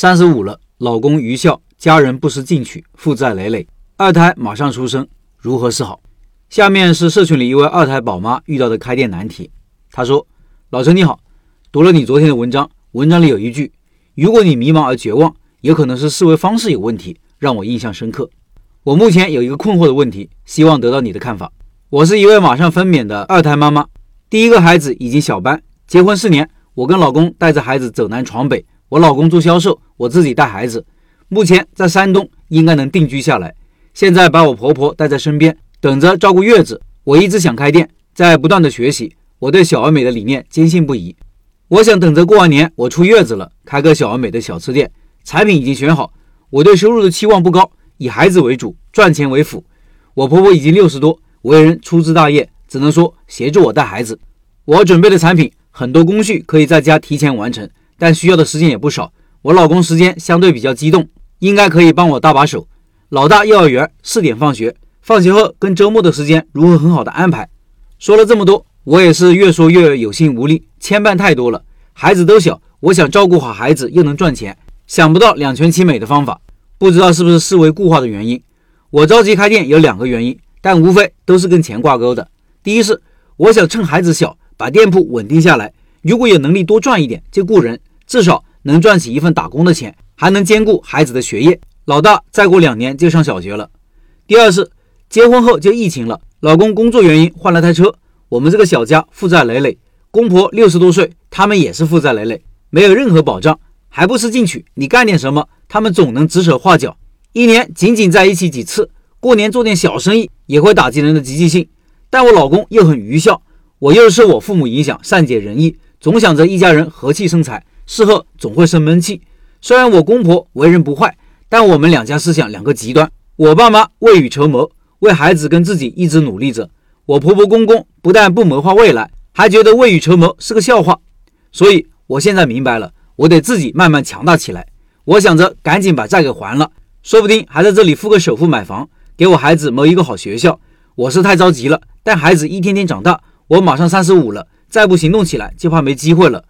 三十五了，老公愚孝，家人不思进取，负债累累，二胎马上出生，如何是好？下面是社群里一位二胎宝妈遇到的开店难题。她说：“老陈你好，读了你昨天的文章，文章里有一句，如果你迷茫而绝望，有可能是思维方式有问题，让我印象深刻。我目前有一个困惑的问题，希望得到你的看法。我是一位马上分娩的二胎妈妈，第一个孩子已经小班，结婚四年，我跟老公带着孩子走南闯北，我老公做销售，我自己带孩子，目前在山东应该能定居下来，现在把我婆婆带在身边。”等着照顾月子，我一直想开店，在不断的学习。我对小而美的理念坚信不疑。我想等着过完年，我出月子了，开个小而美的小吃店。产品已经选好。我对收入的期望不高，以孩子为主，赚钱为辅。我婆婆已经六十多，为人粗枝大叶，只能说协助我带孩子。我准备的产品很多工序可以在家提前完成，但需要的时间也不少。我老公时间相对比较激动，应该可以帮我搭把手。老大幼儿园四点放学。放学后跟周末的时间如何很好的安排？说了这么多，我也是越说越有心无力，牵绊太多了。孩子都小，我想照顾好孩子又能赚钱，想不到两全其美的方法。不知道是不是思维固化的原因？我着急开店有两个原因，但无非都是跟钱挂钩的。第一是我想趁孩子小把店铺稳定下来，如果有能力多赚一点就雇人，至少能赚起一份打工的钱，还能兼顾孩子的学业。老大再过两年就上小学了。第二是。结婚后就疫情了，老公工作原因换了台车，我们这个小家负债累累，公婆六十多岁，他们也是负债累累，没有任何保障，还不思进取。你干点什么，他们总能指手画脚。一年仅仅在一起几次，过年做点小生意也会打击人的积极性。但我老公又很愚孝，我又受我父母影响，善解人意，总想着一家人和气生财，事后总会生闷气。虽然我公婆为人不坏，但我们两家思想两个极端，我爸妈未雨绸缪。为孩子跟自己一直努力着，我婆婆公公不但不谋划未来，还觉得未雨绸缪是个笑话。所以我现在明白了，我得自己慢慢强大起来。我想着赶紧把债给还了，说不定还在这里付个首付买房，给我孩子谋一个好学校。我是太着急了，但孩子一天天长大，我马上三十五了，再不行动起来就怕没机会了。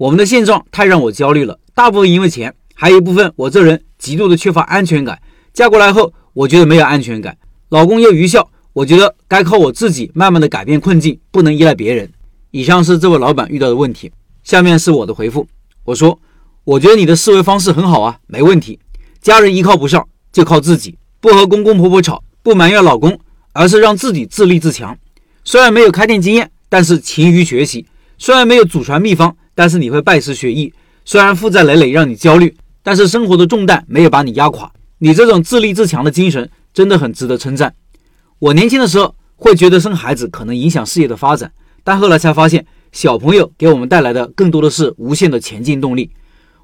我们的现状太让我焦虑了，大部分因为钱，还有一部分我这人极度的缺乏安全感。嫁过来后，我觉得没有安全感。老公又愚孝，我觉得该靠我自己慢慢的改变困境，不能依赖别人。以上是这位老板遇到的问题，下面是我的回复。我说，我觉得你的思维方式很好啊，没问题。家人依靠不上，就靠自己，不和公公婆婆吵，不埋怨老公，而是让自己自立自强。虽然没有开店经验，但是勤于学习；虽然没有祖传秘方，但是你会拜师学艺；虽然负债累累让你焦虑，但是生活的重担没有把你压垮。你这种自立自强的精神。真的很值得称赞。我年轻的时候会觉得生孩子可能影响事业的发展，但后来才发现，小朋友给我们带来的更多的是无限的前进动力。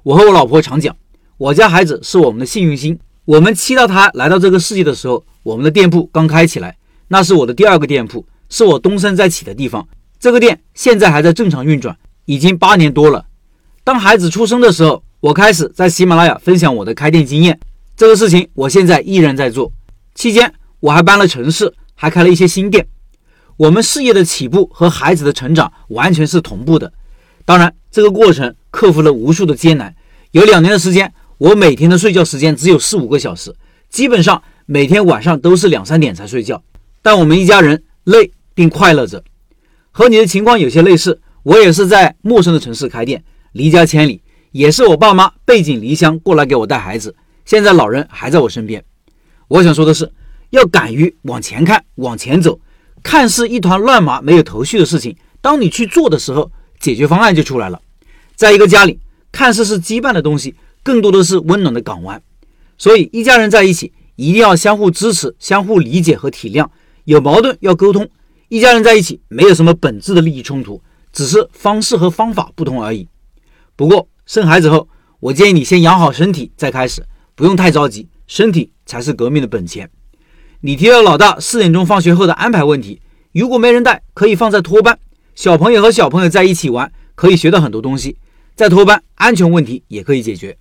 我和我老婆常讲，我家孩子是我们的幸运星。我们期待他来到这个世界的时候，我们的店铺刚开起来，那是我的第二个店铺，是我东山再起的地方。这个店现在还在正常运转，已经八年多了。当孩子出生的时候，我开始在喜马拉雅分享我的开店经验，这个事情我现在依然在做。期间，我还搬了城市，还开了一些新店。我们事业的起步和孩子的成长完全是同步的。当然，这个过程克服了无数的艰难。有两年的时间，我每天的睡觉时间只有四五个小时，基本上每天晚上都是两三点才睡觉。但我们一家人累并快乐着。和你的情况有些类似，我也是在陌生的城市开店，离家千里，也是我爸妈背井离乡过来给我带孩子。现在老人还在我身边。我想说的是，要敢于往前看，往前走。看似一团乱麻、没有头绪的事情，当你去做的时候，解决方案就出来了。在一个家里，看似是羁绊的东西，更多的是温暖的港湾。所以，一家人在一起，一定要相互支持、相互理解和体谅。有矛盾要沟通。一家人在一起，没有什么本质的利益冲突，只是方式和方法不同而已。不过，生孩子后，我建议你先养好身体再开始，不用太着急。身体才是革命的本钱。你提到老大四点钟放学后的安排问题，如果没人带，可以放在托班。小朋友和小朋友在一起玩，可以学到很多东西。在托班，安全问题也可以解决。